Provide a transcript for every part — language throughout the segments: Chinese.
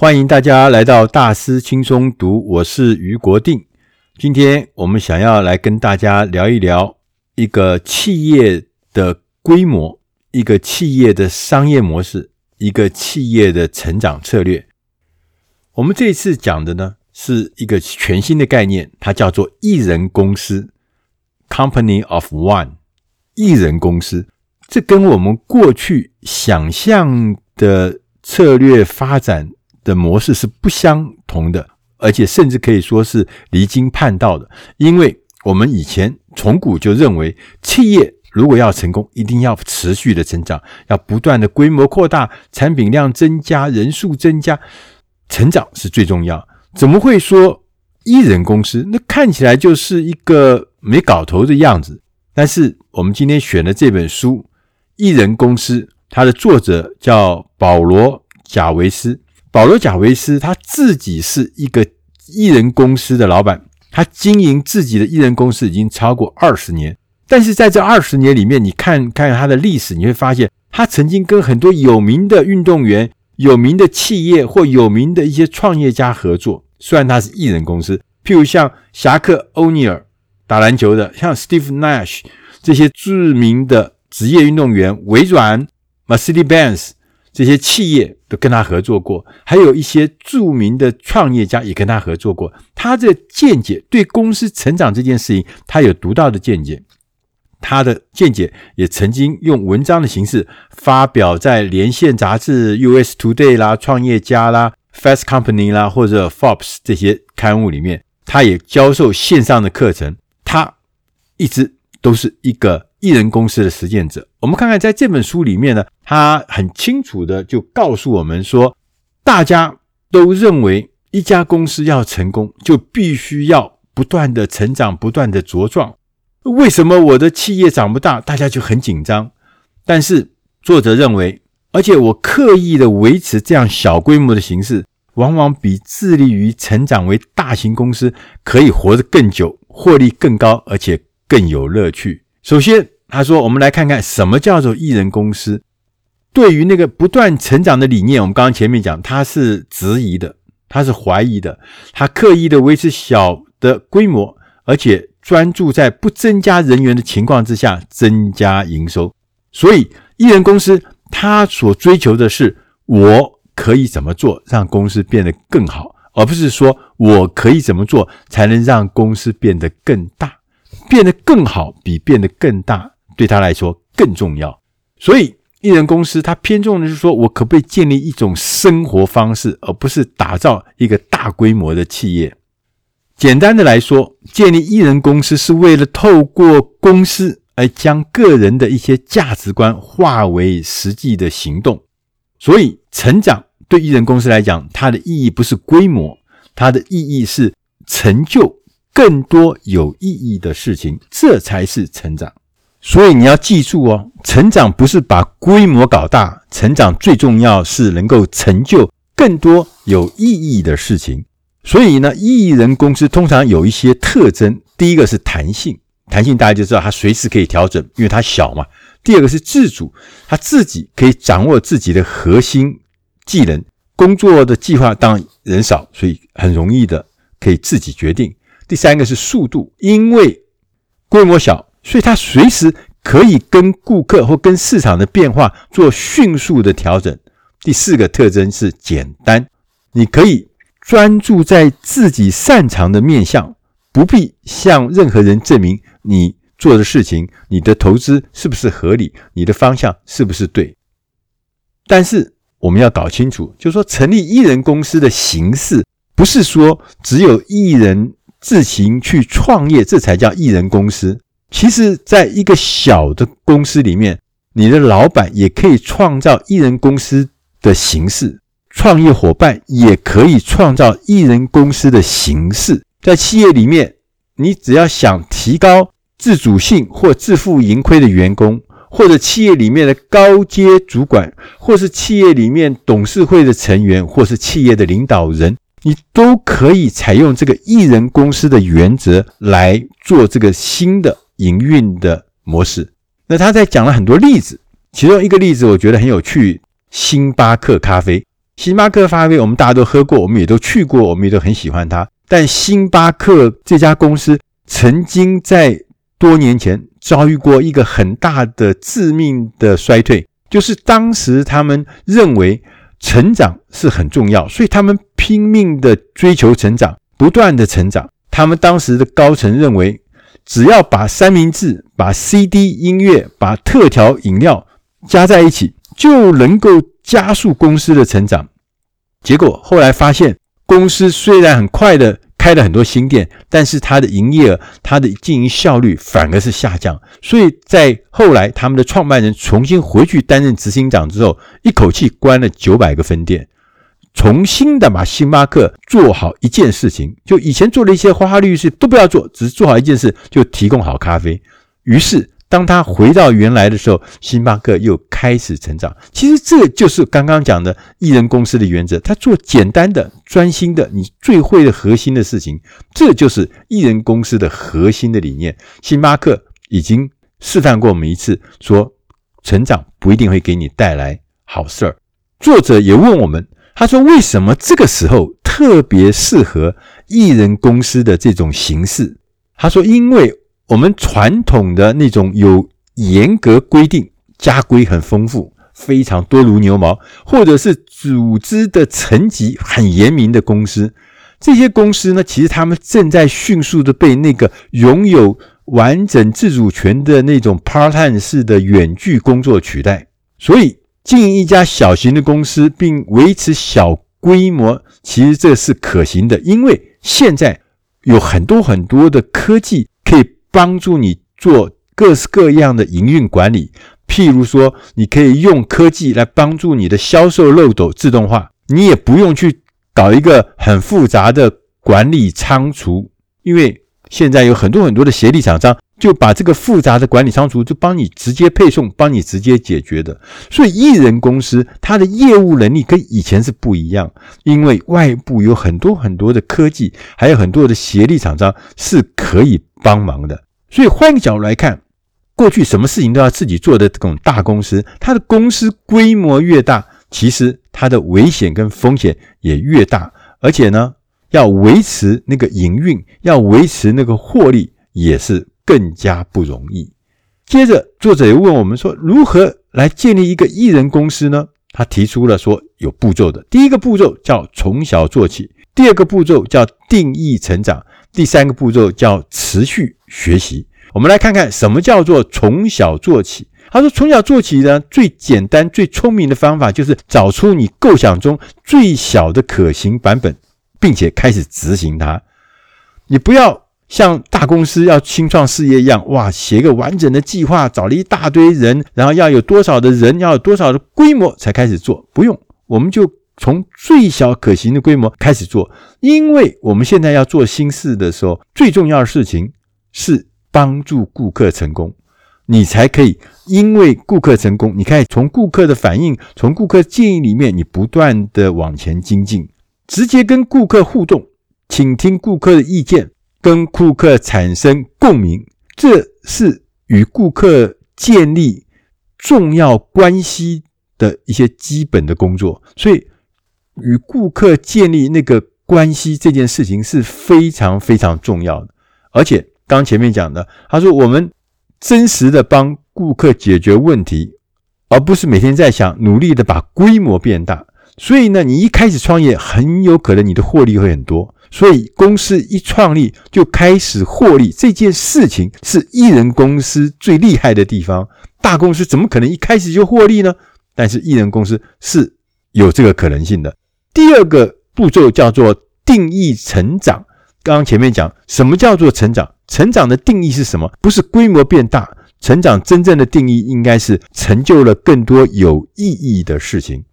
欢迎大家来到大师轻松读，我是于国定。今天我们想要来跟大家聊一聊一个企业的规模、一个企业的商业模式、一个企业的成长策略。我们这次讲的呢是一个全新的概念，它叫做一人公司 （Company of One）。一人公司，这跟我们过去想象的策略发展的模式是不相同的，而且甚至可以说是离经叛道的。因为我们以前从古就认为，企业如果要成功，一定要持续的成长，要不断的规模扩大，产品量增加，人数增加，成长是最重要。怎么会说一人公司？那看起来就是一个没搞头的样子。但是我们今天选的这本书《一人公司》，它的作者叫保罗·贾维斯。保罗·贾维斯他自己是一个艺人公司的老板，他经营自己的艺人公司已经超过二十年。但是在这二十年里面，你看看他的历史，你会发现他曾经跟很多有名的运动员、有名的企业或有名的一些创业家合作。虽然他是艺人公司，譬如像侠客欧尼尔打篮球的，像 Steve Nash 这些著名的职业运动员，微软、Mercedes-Benz。这些企业都跟他合作过，还有一些著名的创业家也跟他合作过。他的见解对公司成长这件事情，他有独到的见解。他的见解也曾经用文章的形式发表在《连线》杂志、US Today 啦、创业家啦、Fast Company 啦或者 Forbes 这些刊物里面。他也教授线上的课程。他一直都是一个。艺人公司的实践者，我们看看在这本书里面呢，他很清楚的就告诉我们说，大家都认为一家公司要成功，就必须要不断的成长，不断的茁壮。为什么我的企业长不大，大家就很紧张？但是作者认为，而且我刻意的维持这样小规模的形式，往往比致力于成长为大型公司可以活得更久，获利更高，而且更有乐趣。首先，他说：“我们来看看什么叫做艺人公司。对于那个不断成长的理念，我们刚刚前面讲，他是质疑的，他是怀疑的，他刻意的维持小的规模，而且专注在不增加人员的情况之下增加营收。所以，艺人公司他所追求的是，我可以怎么做让公司变得更好，而不是说我可以怎么做才能让公司变得更大。”变得更好，比变得更大对他来说更重要。所以，艺人公司他偏重的是说，我可不可以建立一种生活方式，而不是打造一个大规模的企业。简单的来说，建立艺人公司是为了透过公司而将个人的一些价值观化为实际的行动。所以，成长对艺人公司来讲，它的意义不是规模，它的意义是成就。更多有意义的事情，这才是成长。所以你要记住哦，成长不是把规模搞大，成长最重要是能够成就更多有意义的事情。所以呢，艺人公司通常有一些特征，第一个是弹性，弹性大家就知道它随时可以调整，因为它小嘛。第二个是自主，它自己可以掌握自己的核心技能，工作的计划当然人少，所以很容易的可以自己决定。第三个是速度，因为规模小，所以它随时可以跟顾客或跟市场的变化做迅速的调整。第四个特征是简单，你可以专注在自己擅长的面向，不必向任何人证明你做的事情、你的投资是不是合理、你的方向是不是对。但是我们要搞清楚，就是说成立一人公司的形式，不是说只有一人。自行去创业，这才叫艺人公司。其实，在一个小的公司里面，你的老板也可以创造艺人公司的形式，创业伙伴也可以创造艺人公司的形式。在企业里面，你只要想提高自主性或自负盈亏的员工，或者企业里面的高阶主管，或是企业里面董事会的成员，或是企业的领导人。你都可以采用这个一人公司的原则来做这个新的营运的模式。那他在讲了很多例子，其中一个例子我觉得很有趣：星巴克咖啡。星巴克咖啡我们大家都喝过，我们也都去过，我们也都很喜欢它。但星巴克这家公司曾经在多年前遭遇过一个很大的致命的衰退，就是当时他们认为成长是很重要，所以他们拼命的追求成长，不断的成长。他们当时的高层认为，只要把三明治、把 CD 音乐、把特调饮料加在一起，就能够加速公司的成长。结果后来发现，公司虽然很快的。开了很多新店，但是它的营业额、它的经营效率反而是下降。所以在后来，他们的创办人重新回去担任执行长之后，一口气关了九百个分店，重新的把星巴克做好一件事情。就以前做的一些花花绿绿事都不要做，只是做好一件事，就提供好咖啡。于是。当他回到原来的时候，星巴克又开始成长。其实这就是刚刚讲的艺人公司的原则，他做简单的、专心的、你最会的核心的事情，这就是艺人公司的核心的理念。星巴克已经示范过我们一次，说成长不一定会给你带来好事儿。作者也问我们，他说为什么这个时候特别适合艺人公司的这种形式？他说因为。我们传统的那种有严格规定、家规很丰富、非常多如牛毛，或者是组织的层级很严明的公司，这些公司呢，其实他们正在迅速的被那个拥有完整自主权的那种 part-time 式的远距工作取代。所以，经营一家小型的公司并维持小规模，其实这是可行的，因为现在有很多很多的科技可以。帮助你做各式各样的营运管理，譬如说，你可以用科技来帮助你的销售漏斗自动化，你也不用去搞一个很复杂的管理仓储，因为现在有很多很多的协力厂商就把这个复杂的管理仓储就帮你直接配送，帮你直接解决的。所以，艺人公司它的业务能力跟以前是不一样，因为外部有很多很多的科技，还有很多的协力厂商是可以帮忙的。所以换个角度来看，过去什么事情都要自己做的这种大公司，它的公司规模越大，其实它的危险跟风险也越大，而且呢，要维持那个营运，要维持那个获利，也是更加不容易。接着，作者又问我们说，如何来建立一个艺人公司呢？他提出了说有步骤的，第一个步骤叫从小做起，第二个步骤叫定义成长。第三个步骤叫持续学习。我们来看看什么叫做从小做起。他说，从小做起呢，最简单、最聪明的方法就是找出你构想中最小的可行版本，并且开始执行它。你不要像大公司要新创事业一样，哇，写个完整的计划，找了一大堆人，然后要有多少的人，要有多少的规模才开始做。不用，我们就。从最小可行的规模开始做，因为我们现在要做新事的时候，最重要的事情是帮助顾客成功，你才可以因为顾客成功，你可以从顾客的反应，从顾客建议里面，你不断的往前精进，直接跟顾客互动，倾听顾客的意见，跟顾客产生共鸣，这是与顾客建立重要关系的一些基本的工作，所以。与顾客建立那个关系这件事情是非常非常重要的，而且刚前面讲的，他说我们真实的帮顾客解决问题，而不是每天在想努力的把规模变大。所以呢，你一开始创业很有可能你的获利会很多，所以公司一创立就开始获利这件事情是艺人公司最厉害的地方。大公司怎么可能一开始就获利呢？但是艺人公司是有这个可能性的。第二个步骤叫做定义成长。刚刚前面讲什么叫做成长？成长的定义是什么？不是规模变大，成长真正的定义应该是成就了更多有意义的事情。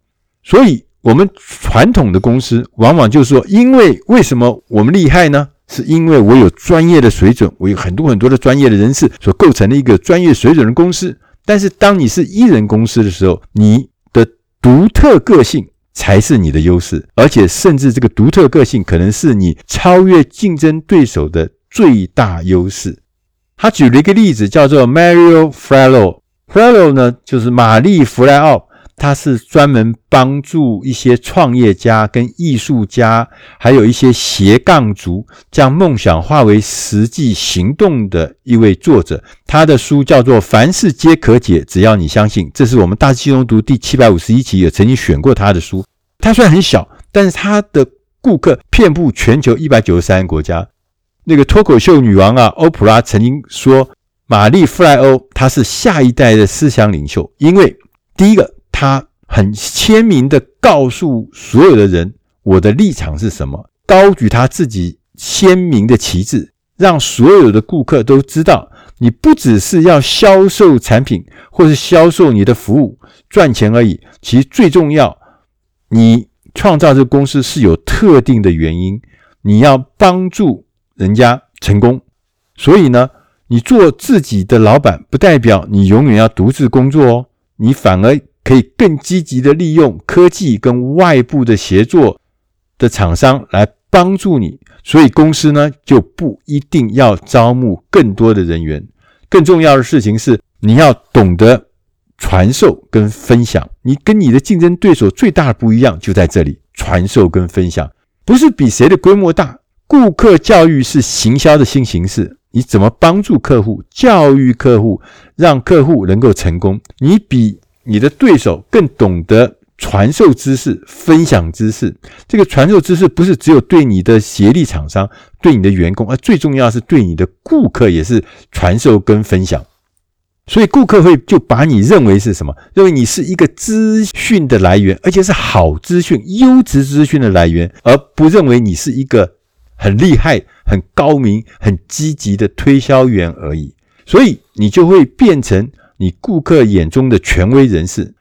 所以，我们传统的公司往往就是说，因为为什么我们厉害呢？是因为我有专业的水准，我有很多很多的专业的人士所构成的一个专业水准的公司。但是，当你是一人公司的时候，你的独特个性。才是你的优势，而且甚至这个独特个性可能是你超越竞争对手的最大优势。他举了一个例子，叫做 Mario Frello。Frello 呢，就是玛丽·弗莱奥。它是专门帮助一些创业家、跟艺术家，还有一些斜杠族，将梦想化为实际行动的一位作者。他的书叫做《凡事皆可解，只要你相信》。这是我们大师轻松读第七百五十一期也曾经选过他的书。他虽然很小，但是他的顾客遍布全球一百九十三个国家。那个脱口秀女王啊，欧普拉曾经说，玛丽弗莱欧她是下一代的思想领袖，因为第一个。他很鲜明地告诉所有的人，我的立场是什么，高举他自己鲜明的旗帜，让所有的顾客都知道，你不只是要销售产品或是销售你的服务赚钱而已，其实最重要，你创造这个公司是有特定的原因，你要帮助人家成功，所以呢，你做自己的老板，不代表你永远要独自工作哦，你反而。可以更积极的利用科技跟外部的协作的厂商来帮助你，所以公司呢就不一定要招募更多的人员。更重要的事情是，你要懂得传授跟分享。你跟你的竞争对手最大的不一样就在这里，传授跟分享，不是比谁的规模大。顾客教育是行销的新形式，你怎么帮助客户、教育客户，让客户能够成功？你比。你的对手更懂得传授知识、分享知识。这个传授知识不是只有对你的协力厂商、对你的员工，而最重要是对你的顾客也是传授跟分享。所以顾客会就把你认为是什么？认为你是一个资讯的来源，而且是好资讯、优质资讯的来源，而不认为你是一个很厉害、很高明、很积极的推销员而已。所以你就会变成。你顾客眼中的权威人士，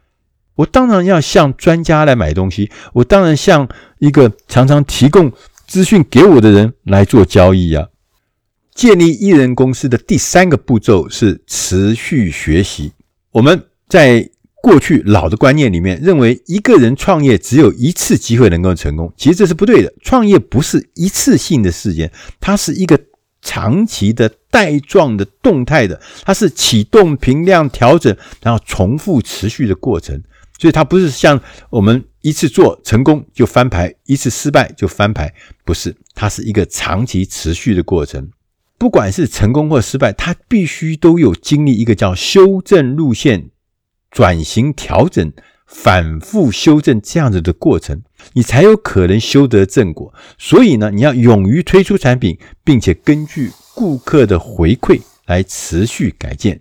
我当然要向专家来买东西，我当然向一个常常提供资讯给我的人来做交易啊。建立一人公司的第三个步骤是持续学习。我们在过去老的观念里面认为，一个人创业只有一次机会能够成功，其实这是不对的。创业不是一次性的事件，它是一个。长期的带状的动态的，它是启动、评量、调整，然后重复持续的过程，所以它不是像我们一次做成功就翻牌，一次失败就翻牌，不是，它是一个长期持续的过程。不管是成功或失败，它必须都有经历一个叫修正路线、转型、调整。反复修正这样子的过程，你才有可能修得正果。所以呢，你要勇于推出产品，并且根据顾客的回馈来持续改进。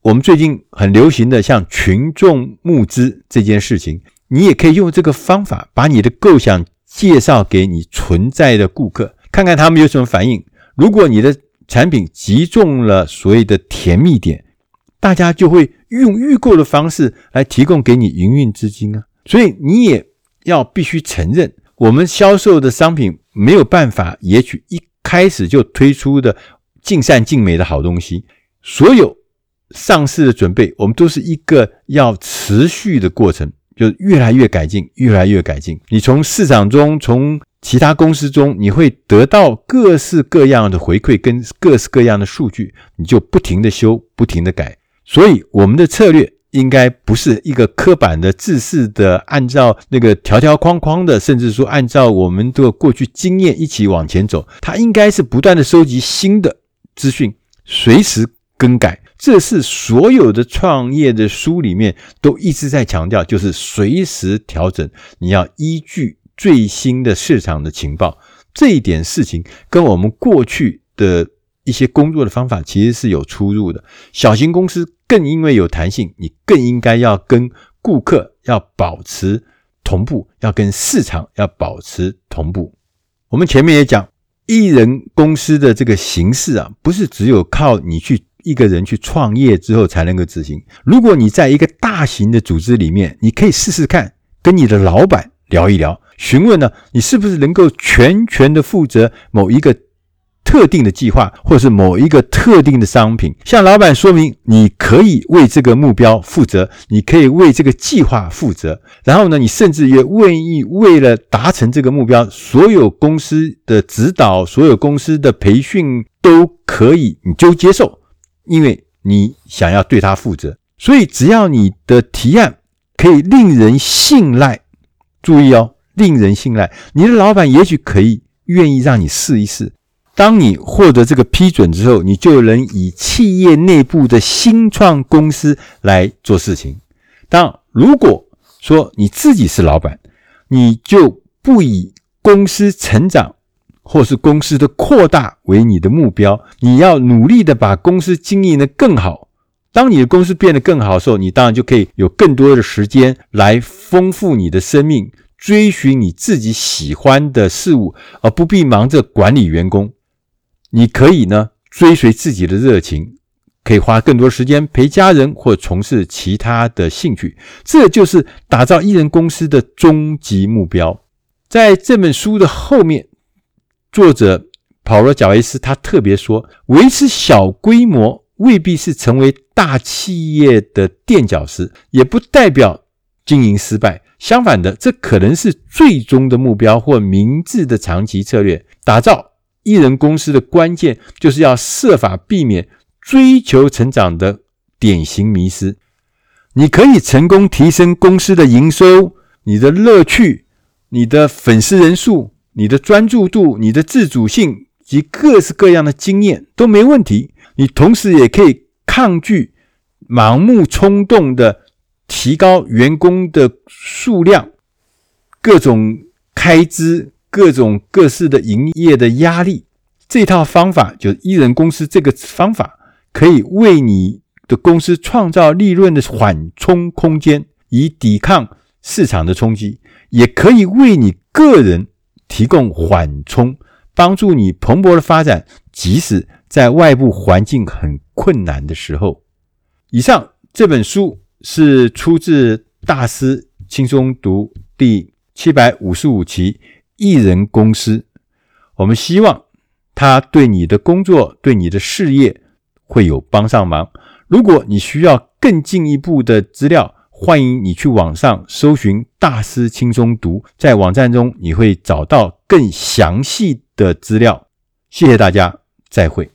我们最近很流行的像群众募资这件事情，你也可以用这个方法，把你的构想介绍给你存在的顾客，看看他们有什么反应。如果你的产品击中了所谓的甜蜜点，大家就会用预购的方式来提供给你营运资金啊，所以你也要必须承认，我们销售的商品没有办法，也许一开始就推出的尽善尽美的好东西。所有上市的准备，我们都是一个要持续的过程，就越来越改进，越来越改进。你从市场中，从其他公司中，你会得到各式各样的回馈跟各式各样的数据，你就不停的修，不停的改。所以，我们的策略应该不是一个刻板的、制式的，按照那个条条框框的，甚至说按照我们的过去经验一起往前走。它应该是不断的收集新的资讯，随时更改。这是所有的创业的书里面都一直在强调，就是随时调整。你要依据最新的市场的情报，这一点事情跟我们过去的。一些工作的方法其实是有出入的。小型公司更因为有弹性，你更应该要跟顾客要保持同步，要跟市场要保持同步。我们前面也讲，一人公司的这个形式啊，不是只有靠你去一个人去创业之后才能够执行。如果你在一个大型的组织里面，你可以试试看，跟你的老板聊一聊，询问呢，你是不是能够全权的负责某一个。特定的计划，或是某一个特定的商品，向老板说明你可以为这个目标负责，你可以为这个计划负责。然后呢，你甚至也愿意为了达成这个目标，所有公司的指导、所有公司的培训都可以，你就接受，因为你想要对他负责。所以，只要你的提案可以令人信赖。注意哦，令人信赖。你的老板也许可以愿意让你试一试。当你获得这个批准之后，你就能以企业内部的新创公司来做事情。当如果说你自己是老板，你就不以公司成长或是公司的扩大为你的目标，你要努力的把公司经营的更好。当你的公司变得更好的时候，你当然就可以有更多的时间来丰富你的生命，追寻你自己喜欢的事物，而不必忙着管理员工。你可以呢追随自己的热情，可以花更多时间陪家人或从事其他的兴趣，这就是打造艺人公司的终极目标。在这本书的后面，作者保罗·贾维斯他特别说，维持小规模未必是成为大企业的垫脚石，也不代表经营失败。相反的，这可能是最终的目标或明智的长期策略。打造艺人公司的关键，就是要设法避免追求成长的典型迷失。你可以成功提升公司的营收、你的乐趣、你的粉丝人数、你的专注度、你的自主性及各式各样的经验都没问题。你同时也可以抗拒盲目冲动的提高员工的数量、各种开支。各种各式的营业的压力，这套方法就是一人公司这个方法，可以为你的公司创造利润的缓冲空间，以抵抗市场的冲击；也可以为你个人提供缓冲，帮助你蓬勃的发展，即使在外部环境很困难的时候。以上这本书是出自《大师轻松读》第七百五十五期。艺人公司，我们希望他对你的工作、对你的事业会有帮上忙。如果你需要更进一步的资料，欢迎你去网上搜寻“大师轻松读”，在网站中你会找到更详细的资料。谢谢大家，再会。